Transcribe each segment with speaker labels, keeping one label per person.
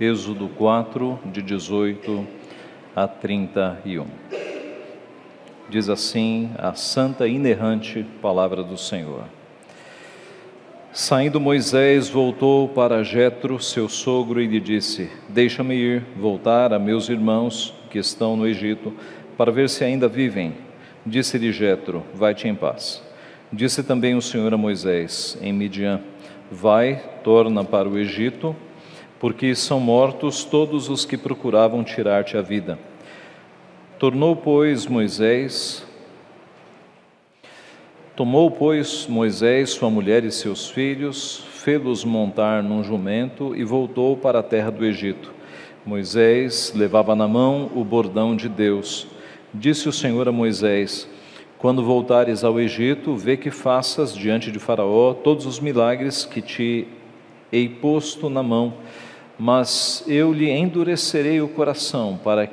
Speaker 1: Êxodo 4, de 18 a 31. Diz assim a santa e inerrante palavra do Senhor. Saindo Moisés, voltou para Jetro, seu sogro, e lhe disse: Deixa-me ir, voltar a meus irmãos que estão no Egito, para ver se ainda vivem. Disse-lhe Jetro: Vai-te em paz. Disse também o Senhor a Moisés em Midian: Vai, torna para o Egito, porque são mortos todos os que procuravam tirar-te a vida. Tornou, pois, Moisés Tomou, pois, Moisés sua mulher e seus filhos, fê-los montar num jumento e voltou para a terra do Egito. Moisés levava na mão o bordão de Deus. Disse o Senhor a Moisés: Quando voltares ao Egito, vê que faças diante de Faraó todos os milagres que te hei posto na mão, mas eu lhe endurecerei o coração para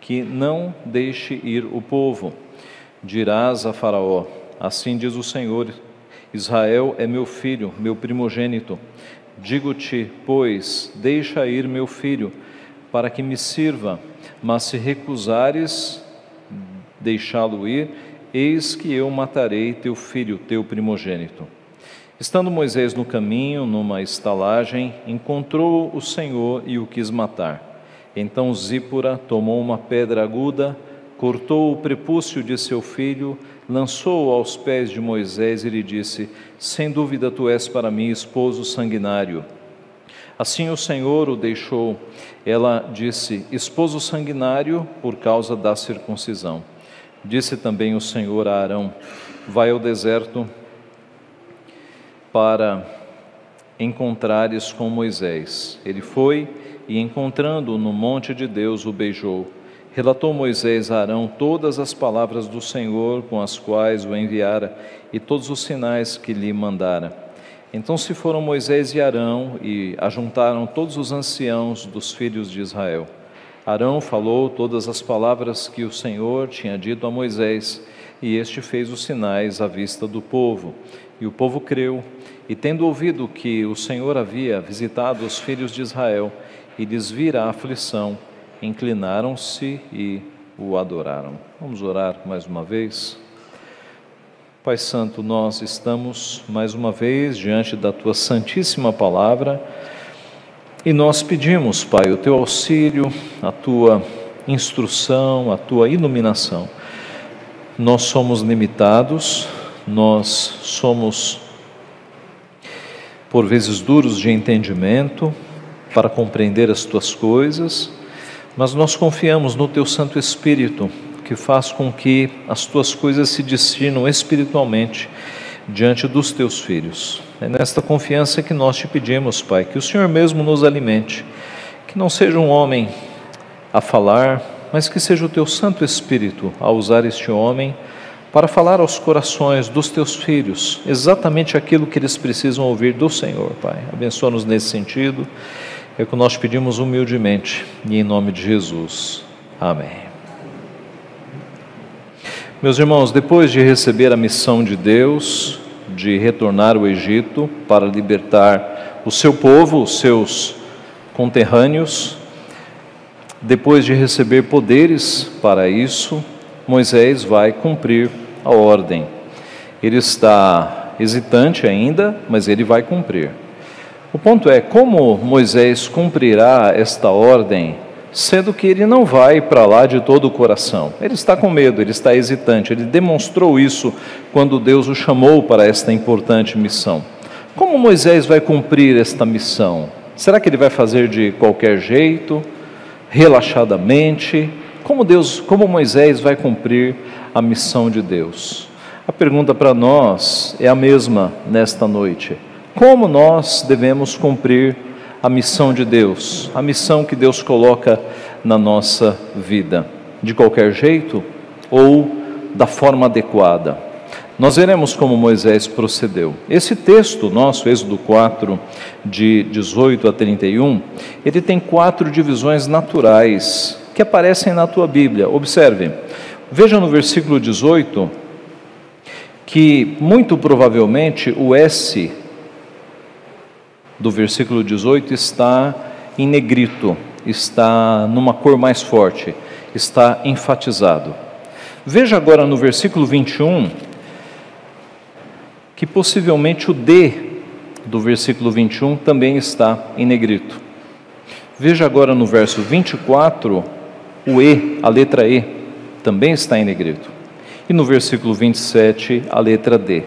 Speaker 1: que não deixe ir o povo. Dirás a Faraó: Assim diz o Senhor: Israel é meu filho, meu primogênito. Digo-te, pois, deixa ir meu filho, para que me sirva, mas se recusares deixá-lo ir, eis que eu matarei teu filho, teu primogênito. Estando Moisés no caminho, numa estalagem, encontrou o Senhor e o quis matar. Então Zípora tomou uma pedra aguda, cortou o prepúcio de seu filho, lançou-o aos pés de Moisés e lhe disse: Sem dúvida tu és para mim esposo sanguinário. Assim o Senhor o deixou. Ela disse: Esposo sanguinário por causa da circuncisão. Disse também o Senhor a Arão: Vai ao deserto para encontrares com Moisés. Ele foi e, encontrando-o no monte de Deus, o beijou. Relatou Moisés a Arão todas as palavras do Senhor com as quais o enviara e todos os sinais que lhe mandara. Então se foram Moisés e Arão e ajuntaram todos os anciãos dos filhos de Israel. Arão falou todas as palavras que o Senhor tinha dito a Moisés, e este fez os sinais à vista do povo. E o povo creu, e tendo ouvido que o Senhor havia visitado os filhos de Israel e lhes vira a aflição, inclinaram-se e o adoraram. Vamos orar mais uma vez. Pai Santo, nós estamos mais uma vez diante da tua santíssima palavra e nós pedimos, Pai, o teu auxílio, a tua instrução, a tua iluminação. Nós somos limitados, nós somos por vezes duros de entendimento para compreender as tuas coisas mas nós confiamos no Teu Santo Espírito, que faz com que as Tuas coisas se destinam espiritualmente diante dos Teus filhos. É nesta confiança que nós te pedimos, Pai, que o Senhor mesmo nos alimente, que não seja um homem a falar, mas que seja o Teu Santo Espírito a usar este homem para falar aos corações dos Teus filhos exatamente aquilo que eles precisam ouvir do Senhor, Pai. Abençoa-nos nesse sentido. É o que nós pedimos humildemente e em nome de Jesus. Amém. Meus irmãos, depois de receber a missão de Deus de retornar ao Egito para libertar o seu povo, os seus conterrâneos, depois de receber poderes para isso, Moisés vai cumprir a ordem. Ele está hesitante ainda, mas ele vai cumprir. O ponto é como Moisés cumprirá esta ordem, sendo que ele não vai para lá de todo o coração. Ele está com medo, ele está hesitante. Ele demonstrou isso quando Deus o chamou para esta importante missão. Como Moisés vai cumprir esta missão? Será que ele vai fazer de qualquer jeito, relaxadamente? Como Deus, como Moisés vai cumprir a missão de Deus? A pergunta para nós é a mesma nesta noite. Como nós devemos cumprir a missão de Deus, a missão que Deus coloca na nossa vida? De qualquer jeito ou da forma adequada? Nós veremos como Moisés procedeu. Esse texto nosso, Êxodo 4, de 18 a 31, ele tem quatro divisões naturais que aparecem na tua Bíblia. Observe, veja no versículo 18 que muito provavelmente o S do versículo 18 está em negrito, está numa cor mais forte, está enfatizado. Veja agora no versículo 21 que possivelmente o D do versículo 21 também está em negrito. Veja agora no verso 24, o E, a letra E, também está em negrito. E no versículo 27, a letra D.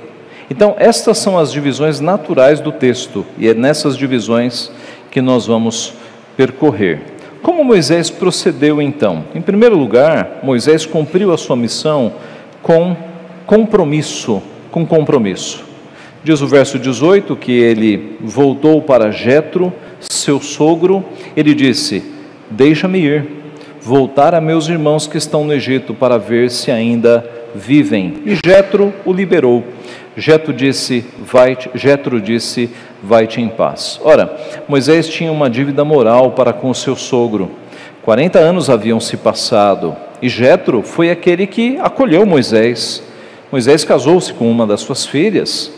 Speaker 1: Então, estas são as divisões naturais do texto, e é nessas divisões que nós vamos percorrer. Como Moisés procedeu então? Em primeiro lugar, Moisés cumpriu a sua missão com compromisso, com compromisso. Diz o verso 18 que ele voltou para Jetro, seu sogro, ele disse: Deixa-me ir, voltar a meus irmãos que estão no Egito para ver se ainda vivem. E Jetro o liberou. Jetro disse: vai Jetro disse: vai-te em paz. Ora, Moisés tinha uma dívida moral para com seu sogro. 40 anos haviam se passado e Jetro foi aquele que acolheu Moisés. Moisés casou-se com uma das suas filhas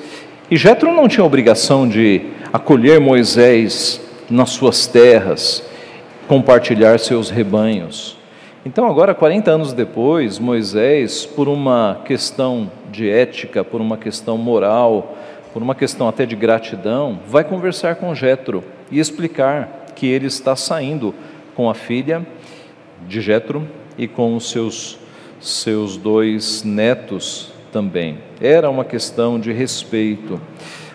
Speaker 1: e Jetro não tinha obrigação de acolher Moisés nas suas terras, compartilhar seus rebanhos. Então, agora, 40 anos depois, Moisés, por uma questão de ética, por uma questão moral, por uma questão até de gratidão, vai conversar com Jetro e explicar que ele está saindo com a filha de Jetro e com os seus seus dois netos também. Era uma questão de respeito.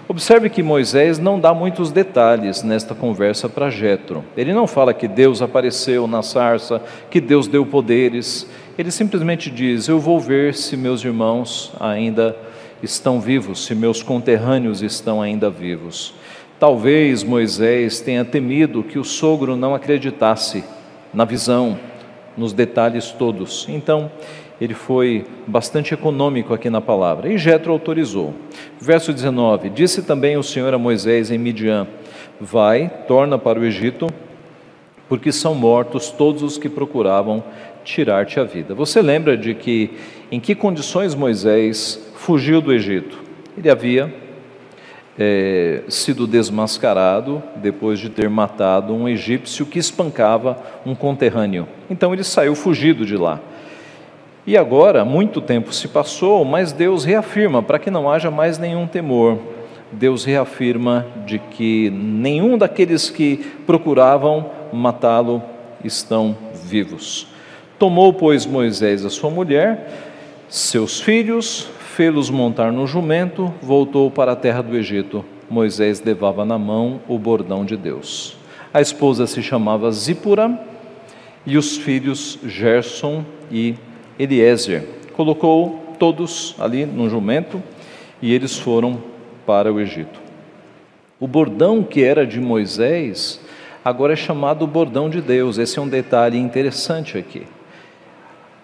Speaker 1: Observe que Moisés não dá muitos detalhes nesta conversa para Jetro. Ele não fala que Deus apareceu na sarça, que Deus deu poderes. Ele simplesmente diz: "Eu vou ver se meus irmãos ainda estão vivos, se meus conterrâneos estão ainda vivos". Talvez Moisés tenha temido que o sogro não acreditasse na visão, nos detalhes todos. Então, ele foi bastante econômico aqui na palavra. E Jetro autorizou. Verso 19: Disse também o Senhor a Moisés em Midian: Vai, torna para o Egito, porque são mortos todos os que procuravam tirar-te a vida. Você lembra de que em que condições Moisés fugiu do Egito? Ele havia é, sido desmascarado depois de ter matado um egípcio que espancava um conterrâneo. Então ele saiu fugido de lá. E agora, muito tempo se passou, mas Deus reafirma, para que não haja mais nenhum temor, Deus reafirma de que nenhum daqueles que procuravam matá-lo estão vivos. Tomou, pois, Moisés a sua mulher, seus filhos, fê-los montar no jumento, voltou para a terra do Egito. Moisés levava na mão o bordão de Deus. A esposa se chamava Zípora e os filhos Gerson e Eliezer. Colocou todos ali no jumento e eles foram para o Egito. O bordão que era de Moisés agora é chamado bordão de Deus. Esse é um detalhe interessante aqui.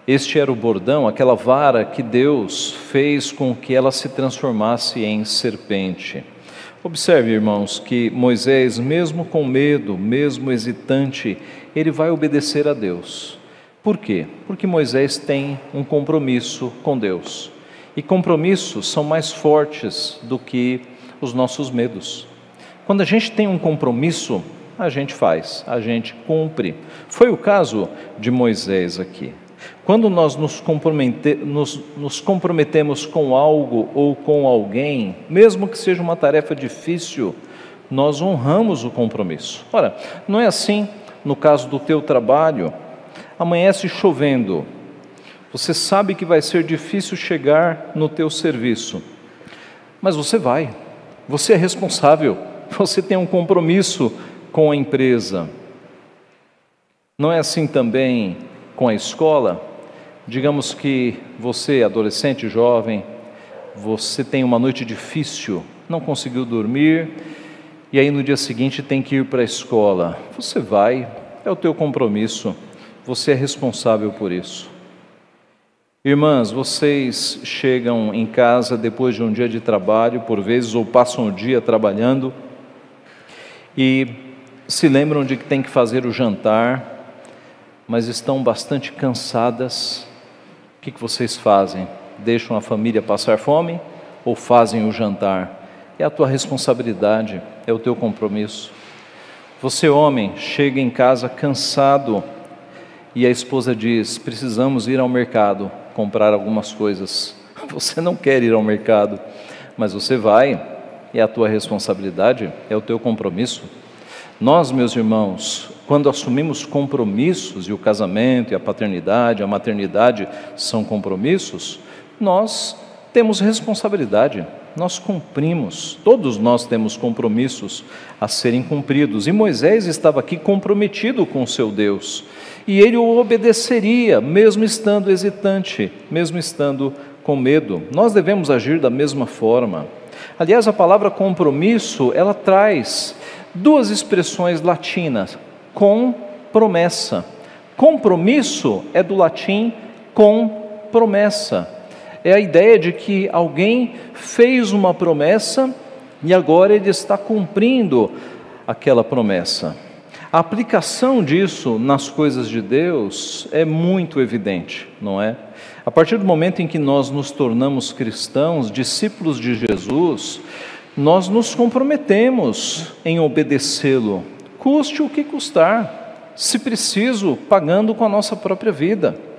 Speaker 1: Este era o bordão, aquela vara que Deus fez com que ela se transformasse em serpente. Observe, irmãos, que Moisés, mesmo com medo, mesmo hesitante, ele vai obedecer a Deus. Por quê? Porque Moisés tem um compromisso com Deus. E compromissos são mais fortes do que os nossos medos. Quando a gente tem um compromisso, a gente faz, a gente cumpre. Foi o caso de Moisés aqui. Quando nós nos, compromete, nos, nos, comprometemos com algo ou com alguém, mesmo que seja uma tarefa difícil, nós honramos o compromisso. Ora, não é assim no caso do teu trabalho amanhece chovendo, você sabe que vai ser difícil chegar no teu serviço, mas você vai, você é responsável, você tem um compromisso com a empresa. Não é assim também com a escola? Digamos que você, adolescente, jovem, você tem uma noite difícil, não conseguiu dormir, e aí no dia seguinte tem que ir para a escola. Você vai, é o teu compromisso. Você é responsável por isso. Irmãs, vocês chegam em casa depois de um dia de trabalho, por vezes, ou passam o dia trabalhando e se lembram de que tem que fazer o jantar, mas estão bastante cansadas. O que, vocês fazem? Deixam a família passar fome ou fazem o jantar? É a tua responsabilidade, é o teu compromisso. Você, homem, chega em casa cansado e a esposa diz: Precisamos ir ao mercado comprar algumas coisas. Você não quer ir ao mercado, mas você vai, é a tua responsabilidade, é o teu compromisso. Nós, meus irmãos, quando assumimos compromissos, e o casamento, e a paternidade, a maternidade são compromissos, nós temos responsabilidade nós cumprimos, todos nós temos compromissos a serem cumpridos. E Moisés estava aqui comprometido com o seu Deus, e ele o obedeceria, mesmo estando hesitante, mesmo estando com medo. Nós devemos agir da mesma forma. Aliás, a palavra compromisso, ela traz duas expressões latinas: com promessa. Compromisso é do latim com promessa é a ideia de que alguém fez uma promessa e agora ele está cumprindo aquela promessa. A aplicação disso nas coisas de Deus é muito evidente, não é? A partir do momento em que nós nos tornamos cristãos, discípulos de Jesus, nós nos comprometemos em obedecê-lo, custe o que custar, se preciso, pagando com a nossa própria vida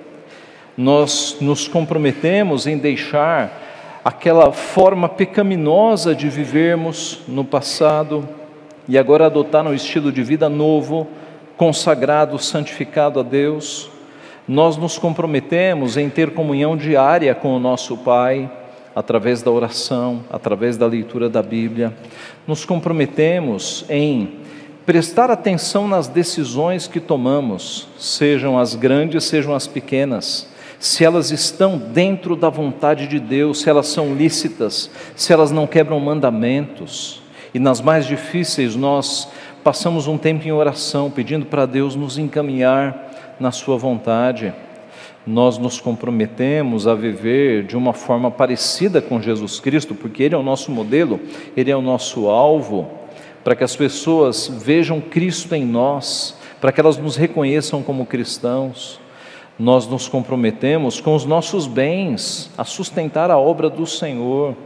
Speaker 1: nós nos comprometemos em deixar aquela forma pecaminosa de vivermos no passado e agora adotar um estilo de vida novo, consagrado, santificado a Deus. Nós nos comprometemos em ter comunhão diária com o nosso Pai, através da oração, através da leitura da Bíblia. Nos comprometemos em prestar atenção nas decisões que tomamos, sejam as grandes, sejam as pequenas se elas estão dentro da vontade de Deus, se elas são lícitas, se elas não quebram mandamentos. E nas mais difíceis, nós passamos um tempo em oração, pedindo para Deus nos encaminhar na Sua vontade. Nós nos comprometemos a viver de uma forma parecida com Jesus Cristo, porque Ele é o nosso modelo, Ele é o nosso alvo, para que as pessoas vejam Cristo em nós, para que elas nos reconheçam como cristãos nós nos comprometemos com os nossos bens a sustentar a obra do Senhor.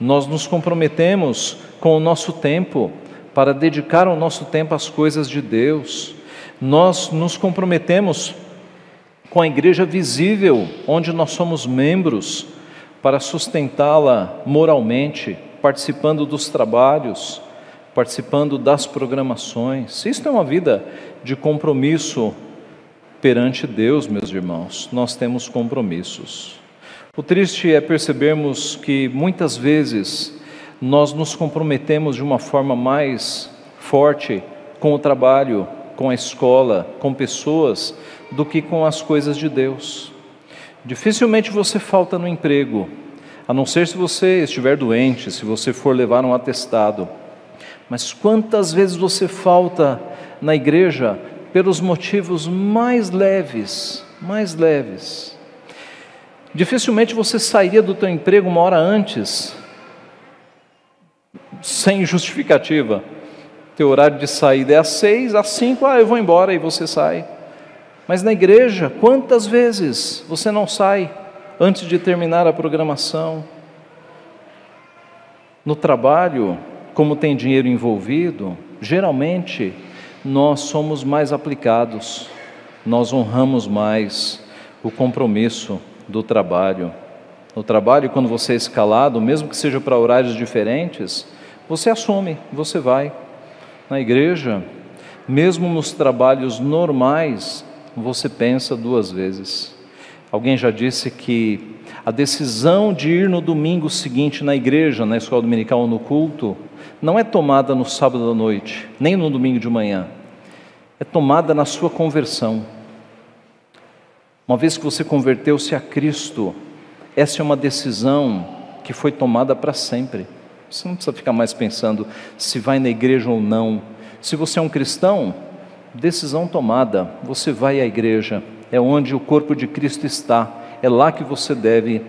Speaker 1: Nós nos comprometemos com o nosso tempo para dedicar o nosso tempo às coisas de Deus. Nós nos comprometemos com a igreja visível, onde nós somos membros, para sustentá-la moralmente, participando dos trabalhos, participando das programações. Isto é uma vida de compromisso perante Deus, meus irmãos, nós temos compromissos. O triste é percebermos que muitas vezes nós nos comprometemos de uma forma mais forte com o trabalho, com a escola, com pessoas, do que com as coisas de Deus. Dificilmente você falta no emprego, a não ser se você estiver doente, se você for levar um atestado. Mas quantas vezes você falta na igreja pelos motivos mais leves, mais leves. Dificilmente você sairia do teu emprego uma hora antes, sem justificativa. Teu horário de saída é às seis, às cinco, ah, eu vou embora e você sai. Mas na igreja, quantas vezes você não sai antes de terminar a programação? No trabalho, como tem dinheiro envolvido, geralmente nós somos mais aplicados, nós honramos mais o compromisso do trabalho. No trabalho, quando você é escalado, mesmo que seja para horários diferentes, você assume, você vai. Na igreja, mesmo nos trabalhos normais, você pensa duas vezes. Alguém já disse que a decisão de ir no domingo seguinte na igreja, na escola dominical ou no culto, não é tomada no sábado à noite, nem no domingo de manhã é tomada na sua conversão. Uma vez que você converteu-se a Cristo, essa é uma decisão que foi tomada para sempre. Você não precisa ficar mais pensando se vai na igreja ou não. Se você é um cristão, decisão tomada, você vai à igreja, é onde o corpo de Cristo está, é lá que você deve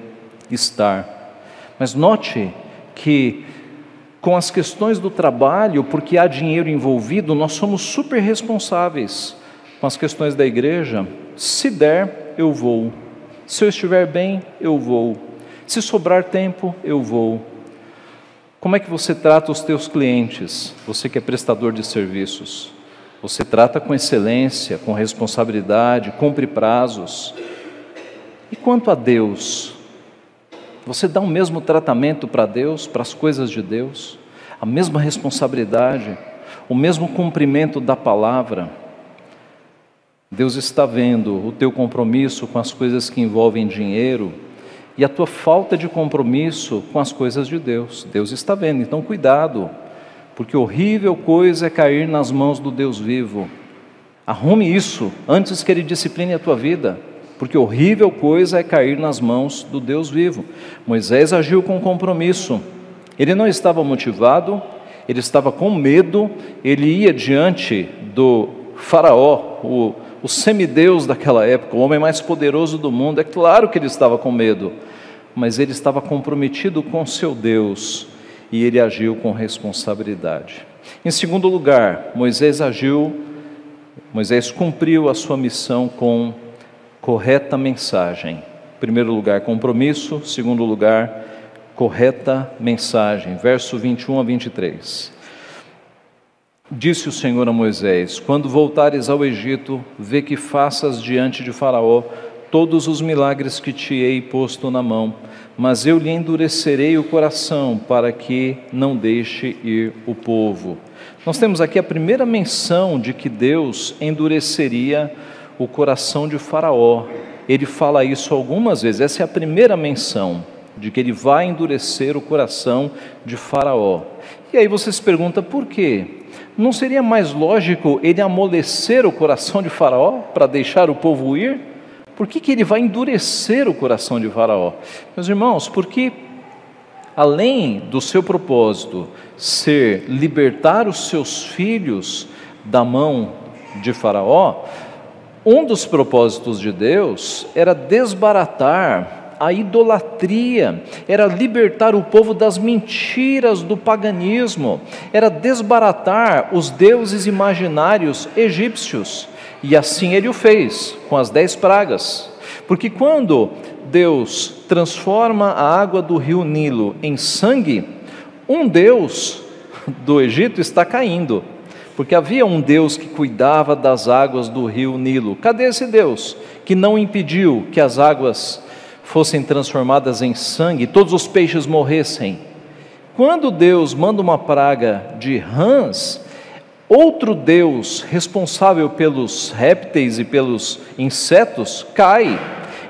Speaker 1: estar. Mas note que com as questões do trabalho, porque há dinheiro envolvido, nós somos super responsáveis. Com as questões da igreja, se der, eu vou. Se eu estiver bem, eu vou. Se sobrar tempo, eu vou. Como é que você trata os teus clientes? Você que é prestador de serviços. Você trata com excelência, com responsabilidade, cumpre prazos. E quanto a Deus? Você dá o mesmo tratamento para Deus, para as coisas de Deus? A mesma responsabilidade, o mesmo cumprimento da palavra? Deus está vendo o teu compromisso com as coisas que envolvem dinheiro e a tua falta de compromisso com as coisas de Deus. Deus está vendo, então cuidado porque horrível coisa é cair nas mãos do Deus vivo. Arrume isso antes que Ele discipline a tua vida, porque horrível coisa é cair nas mãos do Deus vivo. Moisés agiu com compromisso, ele não estava motivado, ele estava com medo, ele ia diante do Faraó, o, o semideus daquela época, o homem mais poderoso do mundo. É claro que ele estava com medo, mas ele estava comprometido com seu Deus e ele agiu com responsabilidade. Em segundo lugar, Moisés agiu, Moisés cumpriu a sua missão com correta mensagem. Em primeiro lugar, compromisso, segundo lugar, correta mensagem. Verso 21 a 23. Disse o Senhor a Moisés: Quando voltares ao Egito, vê que faças diante de Faraó todos os milagres que te hei posto na mão mas eu lhe endurecerei o coração para que não deixe ir o povo. Nós temos aqui a primeira menção de que Deus endureceria o coração de Faraó. Ele fala isso algumas vezes, essa é a primeira menção de que ele vai endurecer o coração de Faraó. E aí você se pergunta por quê? Não seria mais lógico ele amolecer o coração de Faraó para deixar o povo ir? Por que, que ele vai endurecer o coração de Faraó? Meus irmãos, porque além do seu propósito ser libertar os seus filhos da mão de Faraó, um dos propósitos de Deus era desbaratar a idolatria, era libertar o povo das mentiras do paganismo, era desbaratar os deuses imaginários egípcios. E assim ele o fez, com as dez pragas. Porque quando Deus transforma a água do rio Nilo em sangue, um Deus do Egito está caindo. Porque havia um Deus que cuidava das águas do rio Nilo. Cadê esse Deus que não impediu que as águas fossem transformadas em sangue, todos os peixes morressem? Quando Deus manda uma praga de rãs, outro Deus responsável pelos répteis e pelos insetos cai.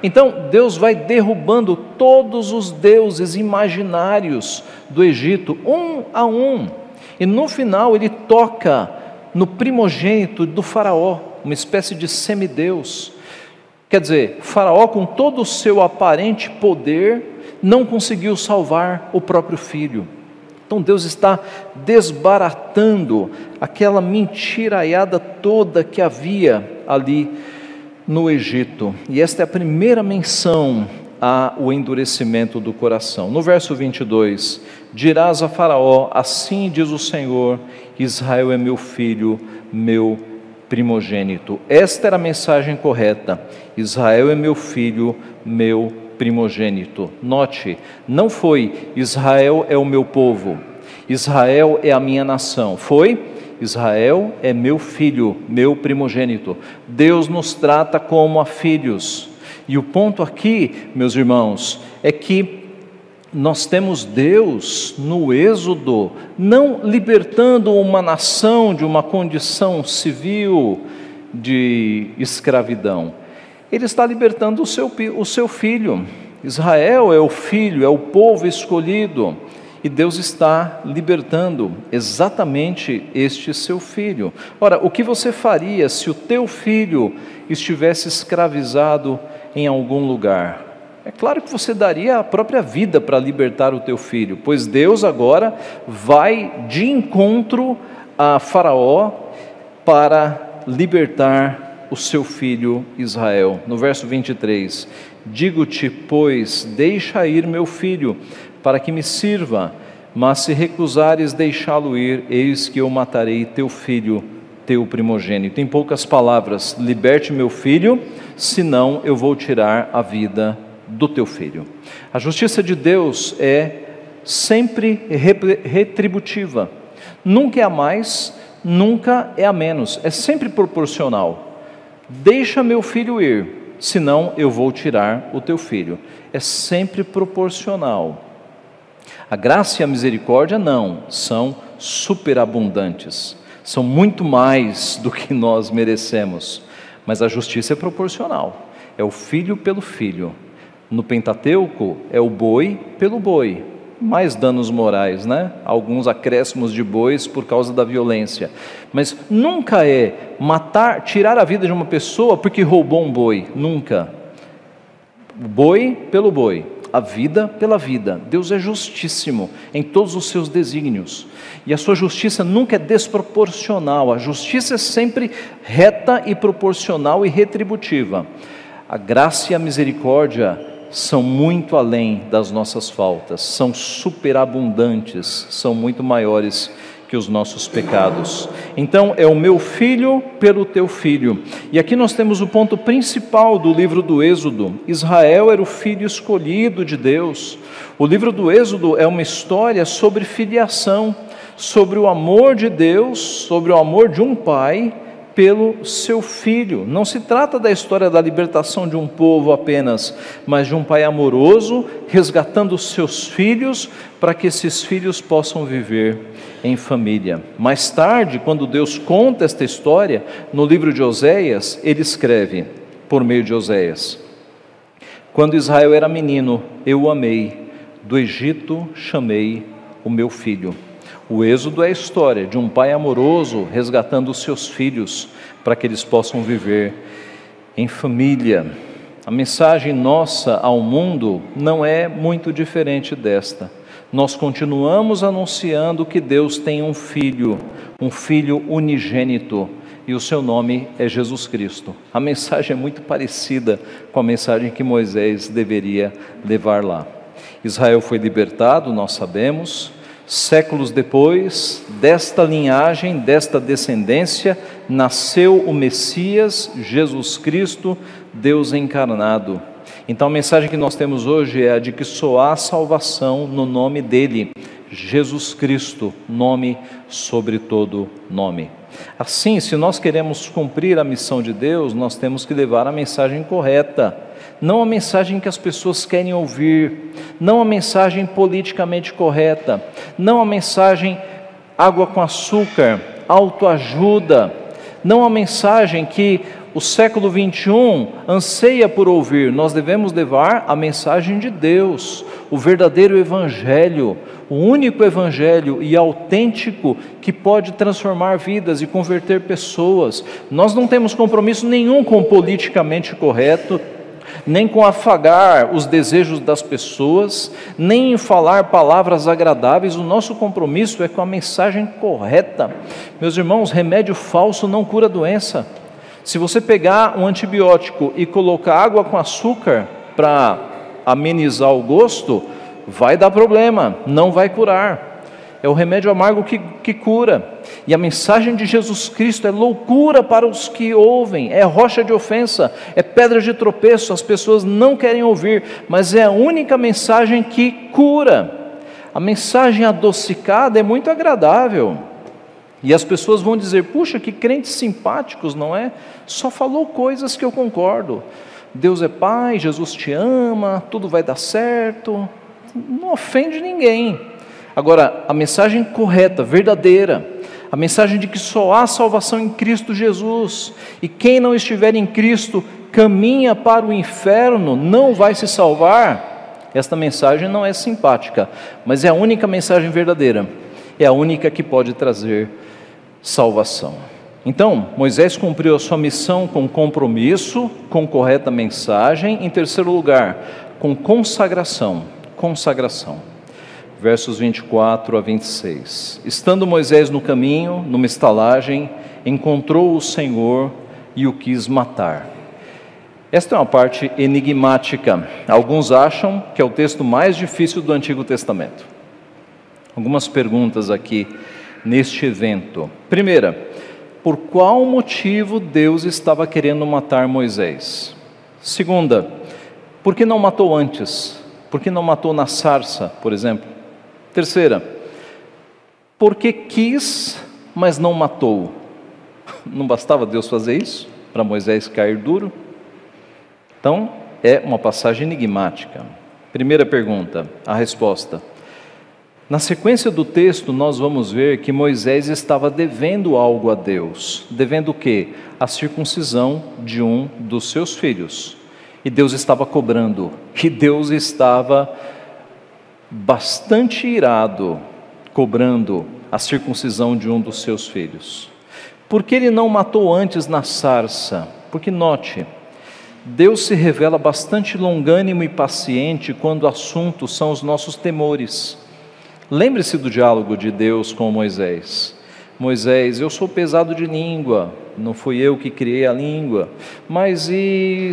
Speaker 1: Então Deus vai derrubando todos os deuses imaginários do Egito, um a um, e no final ele toca no primogênito do Faraó, uma espécie de semideus. Quer dizer, Faraó, com todo o seu aparente poder, não conseguiu salvar o próprio filho. Então Deus está desbaratando aquela mentiraiada toda que havia ali no Egito. E esta é a primeira menção ao endurecimento do coração. No verso 22, dirás a Faraó: Assim diz o Senhor, Israel é meu filho, meu primogênito. Esta era a mensagem correta. Israel é meu filho, meu primogênito. Note, não foi Israel é o meu povo, Israel é a minha nação. Foi Israel é meu filho, meu primogênito. Deus nos trata como a filhos. E o ponto aqui, meus irmãos, é que nós temos Deus no Êxodo, não libertando uma nação de uma condição civil de escravidão, ele está libertando o seu, o seu filho. Israel é o filho, é o povo escolhido. E Deus está libertando exatamente este seu filho. Ora, o que você faria se o teu filho estivesse escravizado em algum lugar? É claro que você daria a própria vida para libertar o teu filho, pois Deus agora vai de encontro a Faraó para libertar o seu filho Israel. No verso 23, digo-te, pois, deixa ir meu filho, para que me sirva, mas se recusares deixá-lo ir, eis que eu matarei teu filho, teu primogênito. Em poucas palavras, liberte meu filho, senão eu vou tirar a vida do teu filho. A justiça de Deus é sempre retributiva. Nunca é a mais, nunca é a menos, é sempre proporcional. Deixa meu filho ir, senão eu vou tirar o teu filho. É sempre proporcional. A graça e a misericórdia não, são superabundantes, são muito mais do que nós merecemos, mas a justiça é proporcional, é o filho pelo filho. No Pentateuco é o boi pelo boi, mais danos morais, né? Alguns acréscimos de bois por causa da violência. Mas nunca é matar, tirar a vida de uma pessoa porque roubou um boi, nunca. Boi pelo boi, a vida pela vida. Deus é justíssimo em todos os seus desígnios. E a sua justiça nunca é desproporcional, a justiça é sempre reta e proporcional e retributiva. A graça e a misericórdia são muito além das nossas faltas, são superabundantes, são muito maiores que os nossos pecados. Então, é o meu filho pelo teu filho. E aqui nós temos o ponto principal do livro do Êxodo. Israel era o filho escolhido de Deus. O livro do Êxodo é uma história sobre filiação, sobre o amor de Deus, sobre o amor de um pai pelo seu filho. Não se trata da história da libertação de um povo apenas, mas de um pai amoroso resgatando seus filhos para que esses filhos possam viver em família. Mais tarde, quando Deus conta esta história, no livro de Oséias, ele escreve, por meio de Oséias: Quando Israel era menino, eu o amei, do Egito chamei o meu filho. O êxodo é a história de um pai amoroso resgatando os seus filhos para que eles possam viver em família. A mensagem nossa ao mundo não é muito diferente desta. Nós continuamos anunciando que Deus tem um filho, um filho unigênito, e o seu nome é Jesus Cristo. A mensagem é muito parecida com a mensagem que Moisés deveria levar lá. Israel foi libertado, nós sabemos, Séculos depois, desta linhagem, desta descendência, nasceu o Messias, Jesus Cristo, Deus encarnado. Então a mensagem que nós temos hoje é a de que só há salvação no nome dele, Jesus Cristo, nome sobre todo nome. Assim, se nós queremos cumprir a missão de Deus, nós temos que levar a mensagem correta não a mensagem que as pessoas querem ouvir, não a mensagem politicamente correta, não a mensagem água com açúcar, autoajuda, não a mensagem que o século 21 anseia por ouvir. Nós devemos levar a mensagem de Deus, o verdadeiro evangelho, o único evangelho e autêntico que pode transformar vidas e converter pessoas. Nós não temos compromisso nenhum com o politicamente correto, nem com afagar os desejos das pessoas, nem em falar palavras agradáveis. O nosso compromisso é com a mensagem correta. Meus irmãos, remédio falso não cura doença. Se você pegar um antibiótico e colocar água com açúcar para amenizar o gosto, vai dar problema, não vai curar é o remédio amargo que, que cura. E a mensagem de Jesus Cristo é loucura para os que ouvem, é rocha de ofensa, é pedra de tropeço, as pessoas não querem ouvir, mas é a única mensagem que cura. A mensagem adocicada é muito agradável. E as pessoas vão dizer: puxa, que crentes simpáticos, não é? Só falou coisas que eu concordo. Deus é Pai, Jesus te ama, tudo vai dar certo. Não ofende ninguém. Agora, a mensagem correta, verdadeira, a mensagem de que só há salvação em Cristo Jesus, e quem não estiver em Cristo caminha para o inferno, não vai se salvar. Esta mensagem não é simpática, mas é a única mensagem verdadeira, é a única que pode trazer salvação. Então, Moisés cumpriu a sua missão com compromisso, com correta mensagem. Em terceiro lugar, com consagração. Consagração versos 24 a 26. Estando Moisés no caminho, numa estalagem, encontrou o Senhor e o quis matar. Esta é uma parte enigmática. Alguns acham que é o texto mais difícil do Antigo Testamento. Algumas perguntas aqui neste evento. Primeira, por qual motivo Deus estava querendo matar Moisés? Segunda, por que não matou antes? Por que não matou na sarça, por exemplo? Terceira, porque quis, mas não matou. Não bastava Deus fazer isso para Moisés cair duro? Então, é uma passagem enigmática. Primeira pergunta, a resposta. Na sequência do texto, nós vamos ver que Moisés estava devendo algo a Deus. Devendo o quê? A circuncisão de um dos seus filhos. E Deus estava cobrando. E Deus estava bastante irado, cobrando a circuncisão de um dos seus filhos. Por que ele não matou antes na sarça? Porque note, Deus se revela bastante longânimo e paciente quando o assunto são os nossos temores. Lembre-se do diálogo de Deus com Moisés. Moisés, eu sou pesado de língua, não fui eu que criei a língua, mas e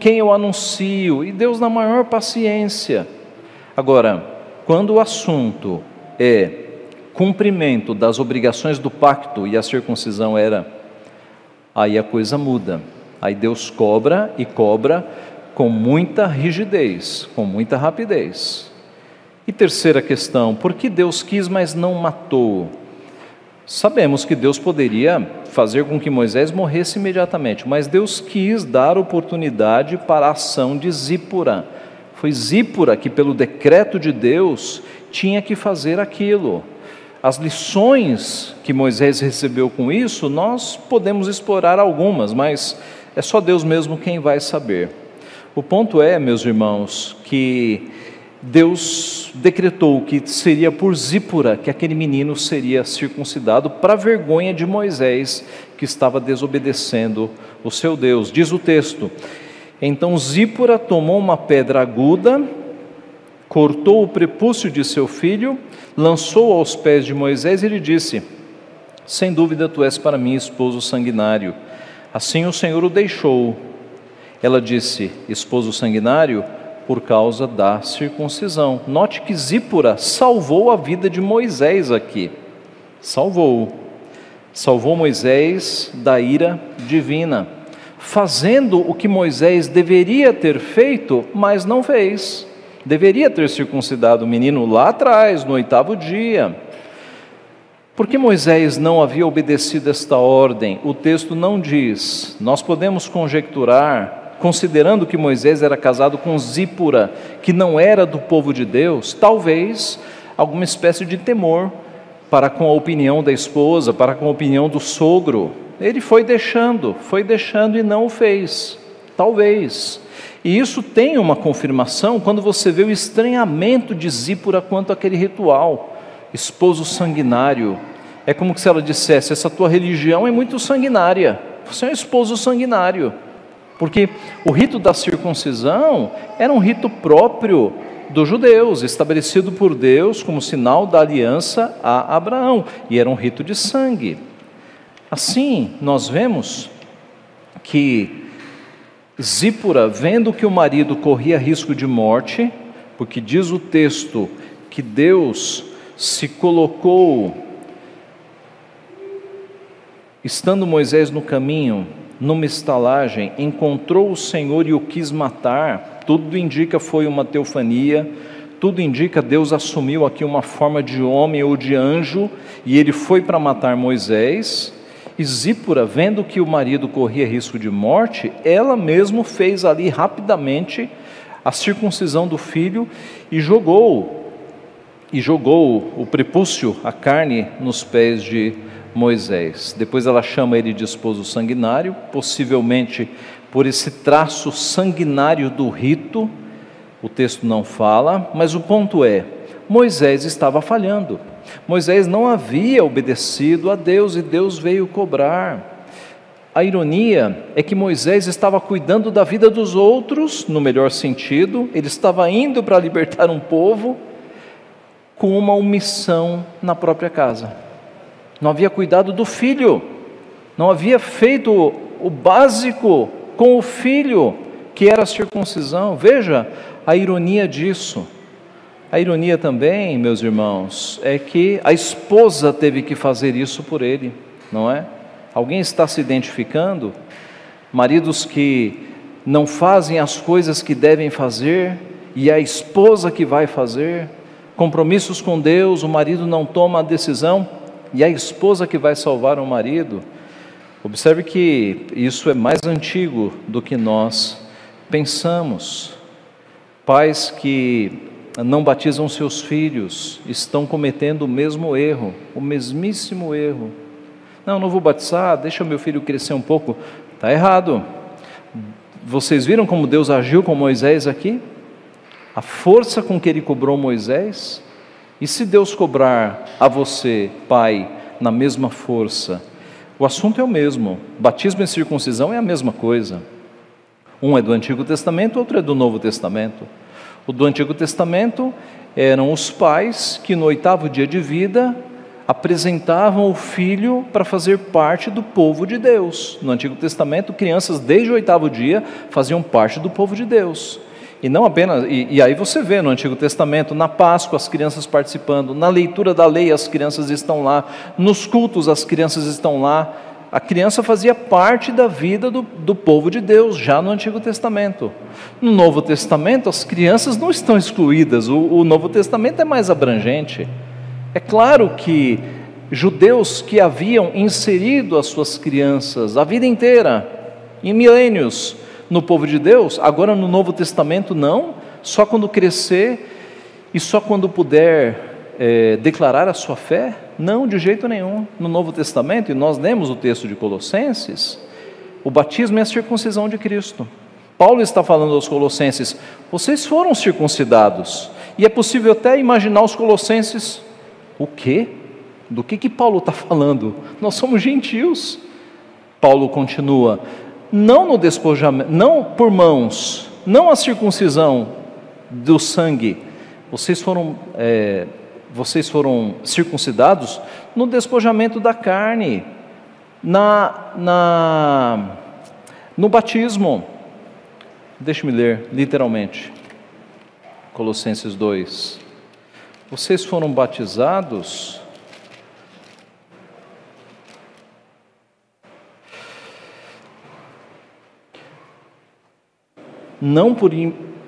Speaker 1: quem eu anuncio? E Deus na maior paciência. Agora, quando o assunto é cumprimento das obrigações do pacto e a circuncisão era, aí a coisa muda. Aí Deus cobra e cobra com muita rigidez, com muita rapidez. E terceira questão, por que Deus quis, mas não matou? Sabemos que Deus poderia fazer com que Moisés morresse imediatamente, mas Deus quis dar oportunidade para a ação de Zípora. Foi Zípora que, pelo decreto de Deus, tinha que fazer aquilo. As lições que Moisés recebeu com isso, nós podemos explorar algumas, mas é só Deus mesmo quem vai saber. O ponto é, meus irmãos, que Deus decretou que seria por Zípora que aquele menino seria circuncidado, para vergonha de Moisés, que estava desobedecendo o seu Deus. Diz o texto: Então Zípora tomou uma pedra aguda, cortou o prepúcio de seu filho, lançou aos pés de Moisés e lhe disse: Sem dúvida tu és para mim esposo sanguinário. Assim o Senhor o deixou. Ela disse: Esposo sanguinário, por causa da circuncisão. Note que Zípora salvou a vida de Moisés aqui. Salvou. Salvou Moisés da ira divina, fazendo o que Moisés deveria ter feito, mas não fez. Deveria ter circuncidado o menino lá atrás, no oitavo dia. Por que Moisés não havia obedecido esta ordem? O texto não diz. Nós podemos conjecturar considerando que Moisés era casado com Zípora, que não era do povo de Deus, talvez alguma espécie de temor para com a opinião da esposa, para com a opinião do sogro. Ele foi deixando, foi deixando e não o fez. Talvez. E isso tem uma confirmação quando você vê o estranhamento de Zípora quanto àquele ritual. Esposo sanguinário. É como se ela dissesse: essa tua religião é muito sanguinária. Você é um esposo sanguinário. Porque o rito da circuncisão era um rito próprio dos judeus, estabelecido por Deus como sinal da aliança a Abraão, e era um rito de sangue. Assim, nós vemos que Zípora, vendo que o marido corria risco de morte, porque diz o texto que Deus se colocou, estando Moisés no caminho, numa estalagem, encontrou o Senhor e o quis matar, tudo indica foi uma teofania, tudo indica Deus assumiu aqui uma forma de homem ou de anjo e ele foi para matar Moisés. E Zípora, vendo que o marido corria risco de morte, ela mesmo fez ali rapidamente a circuncisão do filho e jogou e jogou o prepúcio, a carne, nos pés de Moisés. Depois ela chama ele de esposo sanguinário, possivelmente por esse traço sanguinário do rito. O texto não fala, mas o ponto é: Moisés estava falhando. Moisés não havia obedecido a Deus e Deus veio cobrar. A ironia é que Moisés estava cuidando da vida dos outros, no melhor sentido, ele estava indo para libertar um povo, com uma omissão na própria casa não havia cuidado do filho, não havia feito o básico com o filho, que era a circuncisão. Veja a ironia disso. A ironia também, meus irmãos, é que a esposa teve que fazer isso por ele, não é? Alguém está se identificando? Maridos que não fazem as coisas que devem fazer e a esposa que vai fazer. compromissos com Deus, o marido não toma a decisão e a esposa que vai salvar o marido. Observe que isso é mais antigo do que nós pensamos. Pais que não batizam seus filhos estão cometendo o mesmo erro, o mesmíssimo erro. Não, não vou batizar, deixa meu filho crescer um pouco. Está errado. Vocês viram como Deus agiu com Moisés aqui? A força com que ele cobrou Moisés? E se Deus cobrar a você, pai, na mesma força? O assunto é o mesmo. Batismo e circuncisão é a mesma coisa. Um é do Antigo Testamento, outro é do Novo Testamento. O do Antigo Testamento eram os pais que no oitavo dia de vida apresentavam o filho para fazer parte do povo de Deus. No Antigo Testamento, crianças desde o oitavo dia faziam parte do povo de Deus. E não apenas, e, e, aí você vê no Antigo Testamento, na Páscoa as crianças participando, na leitura da lei as crianças estão lá, nos cultos as crianças estão lá. A criança fazia parte da vida do, do povo de Deus, já no Antigo Testamento. No Novo Testamento, as crianças não estão excluídas, o, o Novo Testamento é mais abrangente. É claro que judeus que haviam inserido as suas crianças a vida inteira, em milênios, no povo de Deus, agora no Novo Testamento não, só quando crescer e só quando puder é, declarar a sua fé? Não, de jeito nenhum. No Novo Testamento, e nós lemos o texto de Colossenses, o batismo é a circuncisão de Cristo. Paulo está falando aos Colossenses: vocês foram circuncidados, e é possível até imaginar os Colossenses o quê? Do que, que Paulo está falando? Nós somos gentios. Paulo continua: não no despojamento, não por mãos, não a circuncisão do sangue. Vocês foram, é, vocês foram circuncidados no despojamento da carne, na, na, no batismo. Deixe-me ler literalmente. Colossenses 2. Vocês foram batizados não por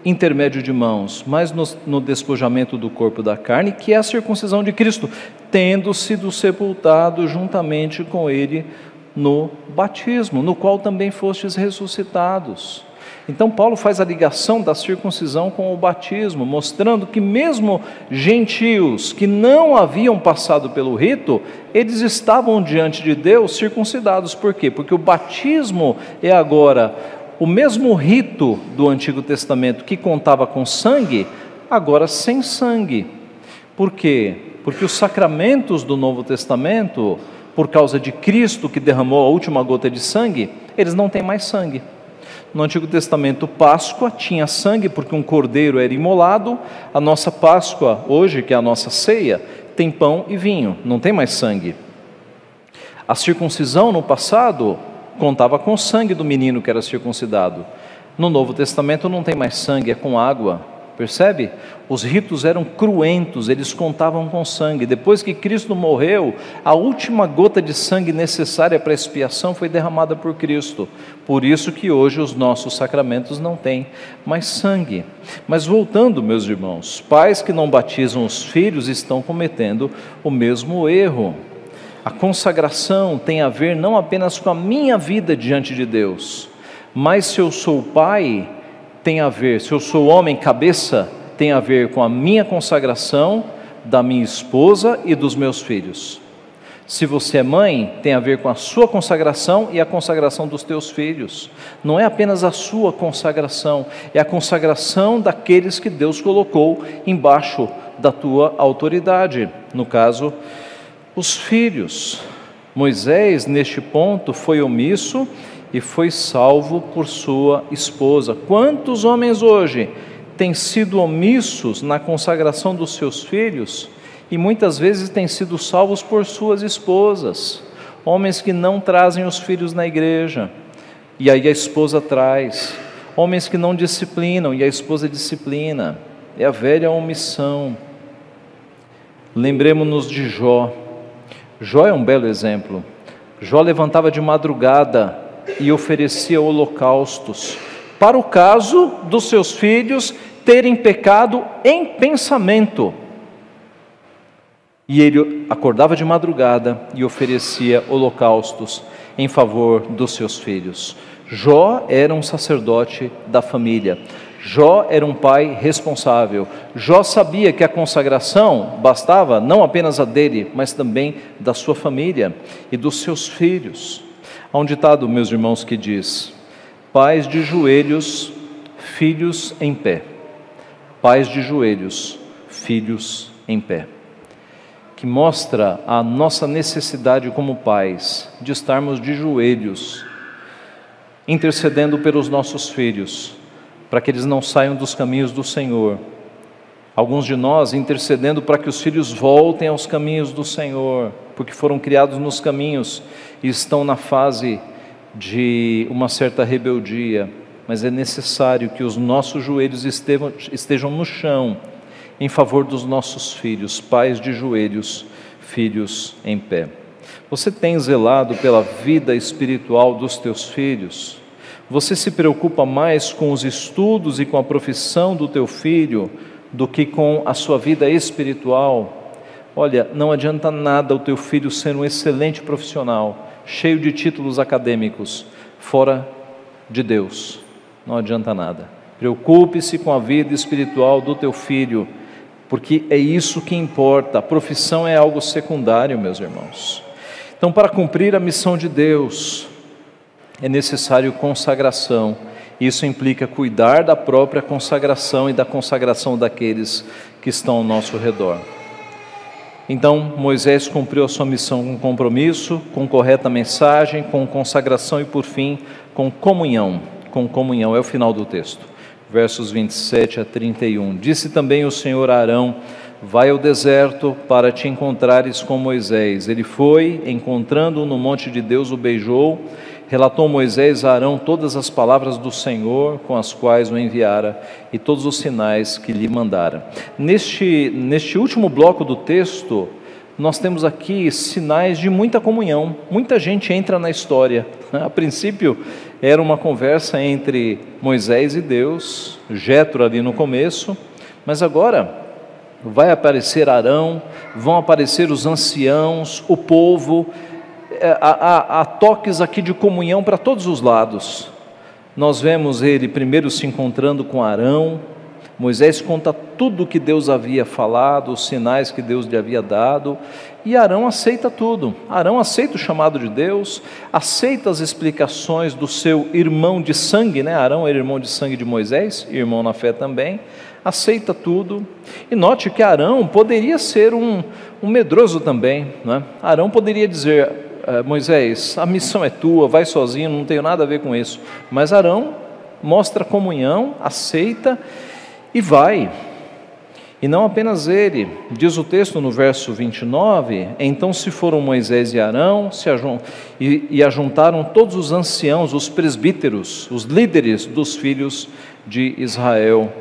Speaker 1: intermédio de mãos, mas no, no, despojamento do corpo da carne, que é a circuncisão de Cristo, tendo sido sepultado juntamente com Ele no batismo, no qual também fostes ressuscitados. Então, Paulo faz a ligação da circuncisão com o batismo, mostrando que, mesmo gentios que não haviam passado pelo rito, eles estavam diante de Deus circuncidados. Por quê? Porque o batismo é agora o mesmo rito do Antigo Testamento que contava com sangue, agora sem sangue. Por quê? Porque os sacramentos do Novo Testamento, por causa de Cristo que derramou a última gota de sangue, eles não têm mais sangue. No Antigo Testamento, Páscoa tinha sangue porque um cordeiro era imolado. A nossa Páscoa, hoje, que é a nossa ceia, tem pão e vinho, não tem mais sangue. A circuncisão no passado contava com o sangue do menino que era circuncidado. No Novo Testamento não tem mais sangue, é com água. Percebe? Os ritos eram cruentos, eles contavam com sangue. Depois que Cristo morreu, a última gota de sangue necessária para a expiação foi derramada por Cristo. Por isso que hoje os nossos sacramentos não têm mais sangue. Mas voltando, meus irmãos, pais que não batizam os filhos estão cometendo o mesmo erro. A consagração tem a ver não apenas com a minha vida diante de Deus, mas se eu sou pai, tem a ver, se eu sou homem cabeça, tem a ver com a minha consagração, da minha esposa e dos meus filhos. Se você é mãe, tem a ver com a sua consagração e a consagração dos teus filhos. Não é apenas a sua consagração, é a consagração daqueles que Deus colocou embaixo da tua autoridade. No caso, os filhos. Moisés, neste ponto, foi omisso e foi salvo por sua esposa. Quantos homens hoje têm sido omissos na consagração dos seus filhos e muitas vezes têm sido salvos por suas esposas? Homens que não trazem os filhos na igreja e aí a esposa traz. Homens que não disciplinam e a esposa disciplina. É a velha omissão. Lembremos-nos de Jó. Jó é um belo exemplo. Jó levantava de madrugada e oferecia holocaustos, para o caso dos seus filhos terem pecado em pensamento. E ele acordava de madrugada e oferecia holocaustos em favor dos seus filhos. Jó era um sacerdote da família. Jó era um pai responsável. Jó sabia que a consagração bastava não apenas a dele, mas também da sua família e dos seus filhos. Há um ditado, meus irmãos, que diz: Pais de joelhos, filhos em pé. Pais de joelhos, filhos em pé. Que mostra a nossa necessidade como pais de estarmos de joelhos, intercedendo pelos nossos filhos para que eles não saiam dos caminhos do Senhor. Alguns de nós intercedendo para que os filhos voltem aos caminhos do Senhor, porque foram criados nos caminhos e estão na fase de uma certa rebeldia, mas é necessário que os nossos joelhos estejam, no chão em favor dos nossos filhos, pais de joelhos, filhos em pé. Você tem zelado pela vida espiritual dos teus filhos? Você se preocupa mais com os estudos e com a profissão do teu filho do que com a sua vida espiritual? Olha, não adianta nada o teu filho ser um excelente profissional, cheio de títulos acadêmicos, fora de Deus. Não adianta nada. Preocupe-se com a vida espiritual do teu filho, porque é isso que importa. A profissão é algo secundário, meus irmãos. Então, para cumprir a missão de Deus, é necessário consagração. Isso implica cuidar da própria consagração e da consagração daqueles que estão ao nosso redor. Então, Moisés cumpriu a sua missão com compromisso, com correta mensagem, com consagração e, por fim, com comunhão. Com comunhão, é o final do texto, versos 27 a 31. Disse também o Senhor a Arão: Vai ao deserto para te encontrares com Moisés. Ele foi, encontrando-o no monte de Deus, o beijou relatou Moisés a Arão todas as palavras do Senhor com as quais o enviara e todos os sinais que lhe mandara. Neste, neste último bloco do texto, nós temos aqui sinais de muita comunhão. Muita gente entra na história. A princípio, era uma conversa entre Moisés e Deus, Jetro ali no começo, mas agora vai aparecer Arão, vão aparecer os anciãos, o povo, há, há toques aqui de comunhão para todos os lados. Nós vemos ele primeiro se encontrando com Arão, Moisés conta tudo o que Deus havia falado, os sinais que Deus lhe havia dado, e Arão aceita tudo. Arão aceita o chamado de Deus, aceita as explicações do seu irmão de sangue, né? Arão era irmão de sangue de Moisés, irmão na fé também, aceita tudo. E note que Arão poderia ser um, um medroso também, né? Arão poderia dizer: Moisés, a missão é tua, vai sozinho, não tenho nada a ver com isso. Mas Arão mostra comunhão, aceita e vai. E não apenas ele, diz o texto no verso 29, então se foram Moisés e Arão se e, e ajuntaram todos os anciãos, os presbíteros, os líderes dos filhos de Israel.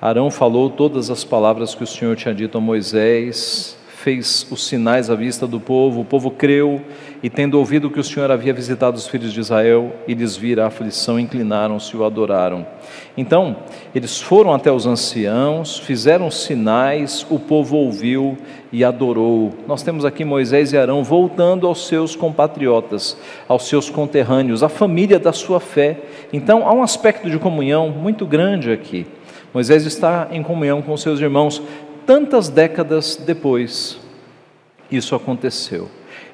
Speaker 1: Arão falou todas as palavras que o Senhor tinha dito a Moisés, fez os sinais à vista do povo, o povo creu, e tendo ouvido que o Senhor havia visitado os filhos de Israel e lhes vira a aflição, inclinaram-se e o adoraram. Então, eles foram até os anciãos, fizeram sinais, o povo ouviu e adorou. Nós temos aqui Moisés e Arão voltando aos seus compatriotas, aos seus conterrâneos, à família da sua fé. Então, há um aspecto de comunhão muito grande aqui. Moisés está em comunhão com seus irmãos, tantas décadas depois, isso aconteceu.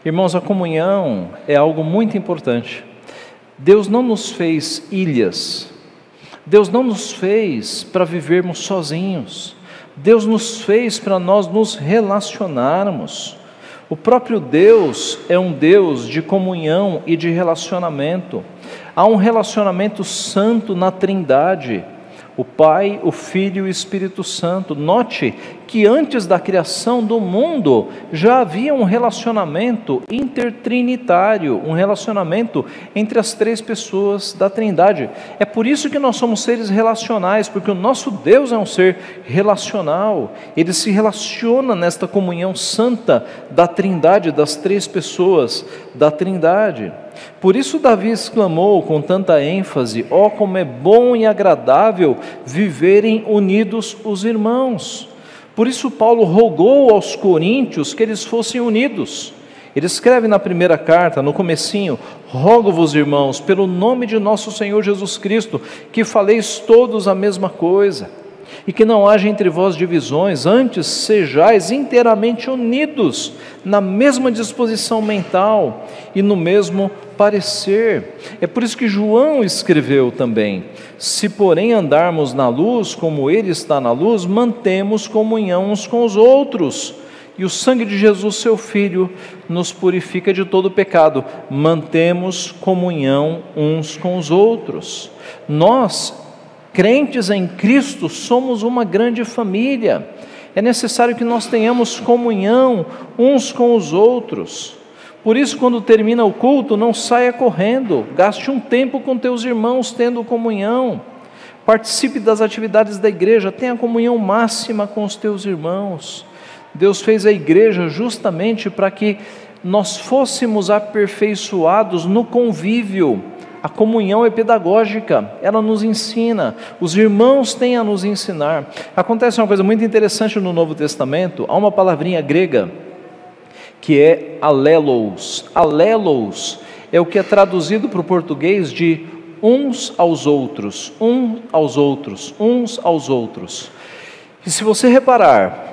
Speaker 1: Irmãos, a comunhão é algo muito importante. Deus não nos fez ilhas, Deus não nos fez para vivermos sozinhos, Deus nos fez para nós nos relacionarmos. O próprio Deus é um Deus de comunhão e de relacionamento. Há um relacionamento santo na Trindade o Pai, o Filho e o Espírito Santo. Note que antes da criação do mundo já havia um relacionamento intertrinitário, um relacionamento entre as três pessoas da Trindade. É por isso que nós somos seres relacionais, porque o nosso Deus é um ser relacional. Ele se relaciona nesta comunhão santa da Trindade, das três pessoas da Trindade. Por isso Davi exclamou com tanta ênfase: Ó oh, como é bom e agradável viverem unidos os irmãos. Por isso, Paulo rogou aos coríntios que eles fossem unidos. Ele escreve na primeira carta, no comecinho, rogo-vos, irmãos, pelo nome de nosso Senhor Jesus Cristo, que faleis todos a mesma coisa, e que não haja entre vós divisões, antes sejais inteiramente unidos na mesma disposição mental e no mesmo parecer. É por isso que João escreveu também: Se, porém, andarmos na luz, como ele está na luz, mantemos comunhão uns com os outros e o sangue de Jesus, seu Filho, nos purifica de todo pecado. Mantemos comunhão uns com os outros. Nós, crentes em Cristo, somos uma grande família. É necessário que nós tenhamos comunhão uns com os outros. Por isso, quando termina o culto, não saia correndo, gaste um tempo com teus irmãos tendo comunhão. Participe das atividades da igreja, tenha comunhão máxima com os teus irmãos. Deus fez a igreja justamente para que nós fôssemos aperfeiçoados no convívio. A comunhão é pedagógica, ela nos ensina, os irmãos têm a nos ensinar. Acontece uma coisa muito interessante no Novo Testamento, há uma palavrinha grega que é alelos. Alelos é o que é traduzido para o português de uns aos outros, uns aos outros, uns aos outros. E se você reparar,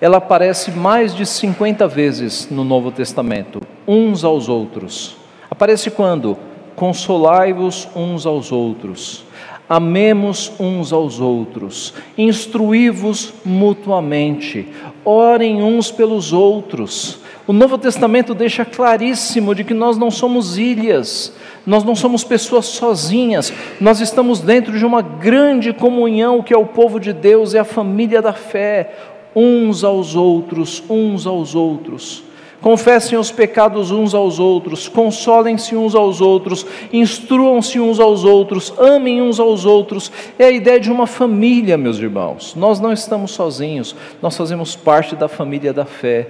Speaker 1: ela aparece mais de 50 vezes no Novo Testamento, uns aos outros. Aparece quando? Consolai-vos uns aos outros, amemos uns aos outros, instruí-vos mutuamente, orem uns pelos outros. O Novo Testamento deixa claríssimo de que nós não somos ilhas, nós não somos pessoas sozinhas, nós estamos dentro de uma grande comunhão que é o povo de Deus, é a família da fé uns aos outros, uns aos outros. Confessem os pecados uns aos outros, consolem-se uns aos outros, instruam-se uns aos outros, amem uns aos outros. É a ideia de uma família, meus irmãos. Nós não estamos sozinhos, nós fazemos parte da família da fé.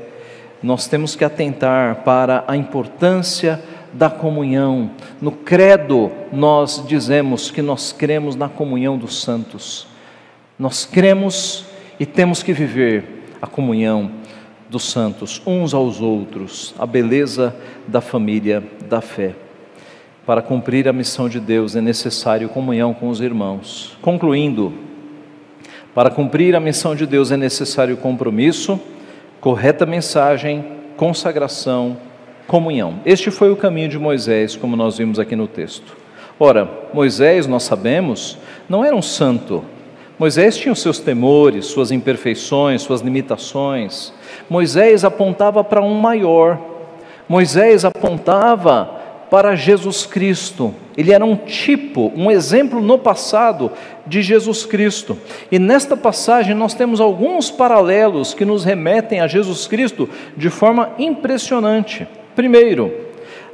Speaker 1: Nós temos que atentar para a importância da comunhão. No credo, nós dizemos que nós cremos na comunhão dos santos. Nós cremos e temos que viver a comunhão dos santos uns aos outros, a beleza da família da fé. Para cumprir a missão de Deus é necessário comunhão com os irmãos. Concluindo, para cumprir a missão de Deus é necessário compromisso, correta mensagem, consagração, comunhão. Este foi o caminho de Moisés, como nós vimos aqui no texto. Ora, Moisés, nós sabemos, não era um santo, Moisés tinha os seus temores, suas imperfeições, suas limitações. Moisés apontava para um maior. Moisés apontava para Jesus Cristo. Ele era um tipo, um exemplo no passado de Jesus Cristo. E nesta passagem nós temos alguns paralelos que nos remetem a Jesus Cristo de forma impressionante. Primeiro,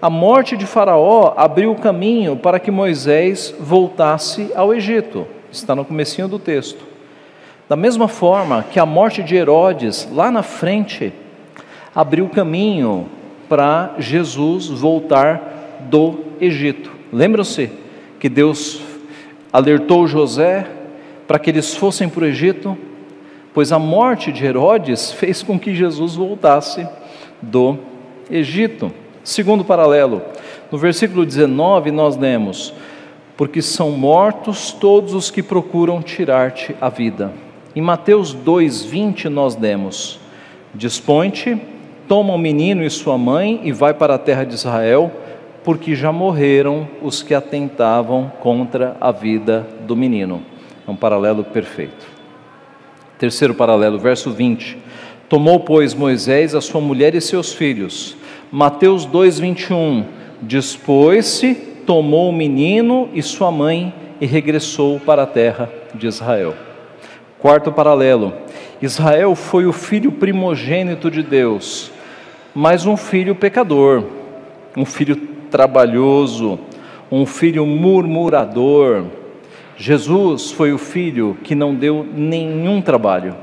Speaker 1: a morte de Faraó abriu o caminho para que Moisés voltasse ao Egito está no comecinho do texto. Da mesma forma que a morte de Herodes, lá na frente, abriu caminho para Jesus voltar do Egito. Lembram-se que Deus alertou José para que eles fossem para o Egito? Pois a morte de Herodes fez com que Jesus voltasse do Egito. Segundo paralelo, no versículo 19 nós lemos: porque são mortos todos os que procuram tirar-te a vida. Em Mateus 2:20 nós lemos: Dispõe-te, toma o menino e sua mãe e vai para a terra de Israel, porque já morreram os que atentavam contra a vida do menino. É um paralelo perfeito. Terceiro paralelo, verso 20. Tomou, pois, Moisés a sua mulher e seus filhos. Mateus 2:21. Dispôs-se tomou o menino e sua mãe e regressou para a terra de Israel. Quarto paralelo: Israel foi o filho primogênito de Deus, mas um filho pecador, um filho trabalhoso, um filho murmurador. Jesus foi o filho que não deu nenhum trabalho.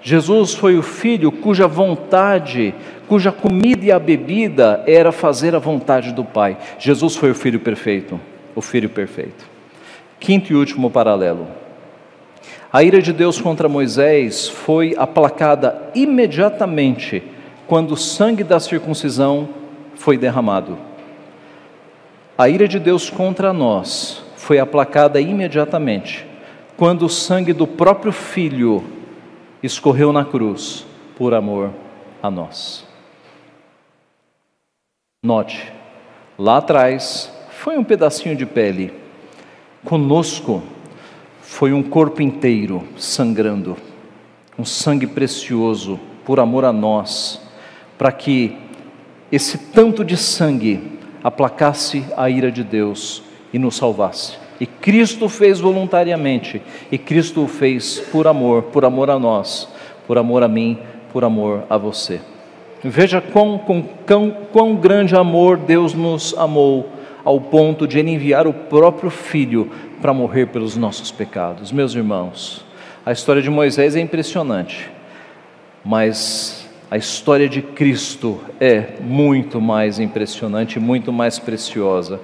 Speaker 1: Jesus foi o filho cuja vontade cuja comida e a bebida era fazer a vontade do Pai. Jesus foi o filho perfeito, o filho perfeito. Quinto e último paralelo. A ira de Deus contra Moisés foi aplacada imediatamente quando o sangue da circuncisão foi derramado. A ira de Deus contra nós foi aplacada imediatamente quando o sangue do próprio Filho escorreu na cruz por amor a nós. Note, lá atrás foi um pedacinho de pele, conosco foi um corpo inteiro sangrando, um sangue precioso por amor a nós, para que esse tanto de sangue aplacasse a ira de Deus e nos salvasse. E Cristo fez voluntariamente, e Cristo o fez por amor, por amor a nós, por amor a mim, por amor a você. Veja quão, quão, quão grande amor Deus nos amou, ao ponto de enviar o próprio Filho para morrer pelos nossos pecados. Meus irmãos, a história de Moisés é impressionante, mas a história de Cristo é muito mais impressionante, muito mais preciosa,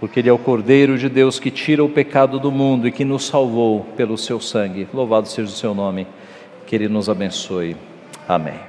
Speaker 1: porque Ele é o Cordeiro de Deus que tira o pecado do mundo e que nos salvou pelo seu sangue. Louvado seja o seu nome, que Ele nos abençoe. Amém.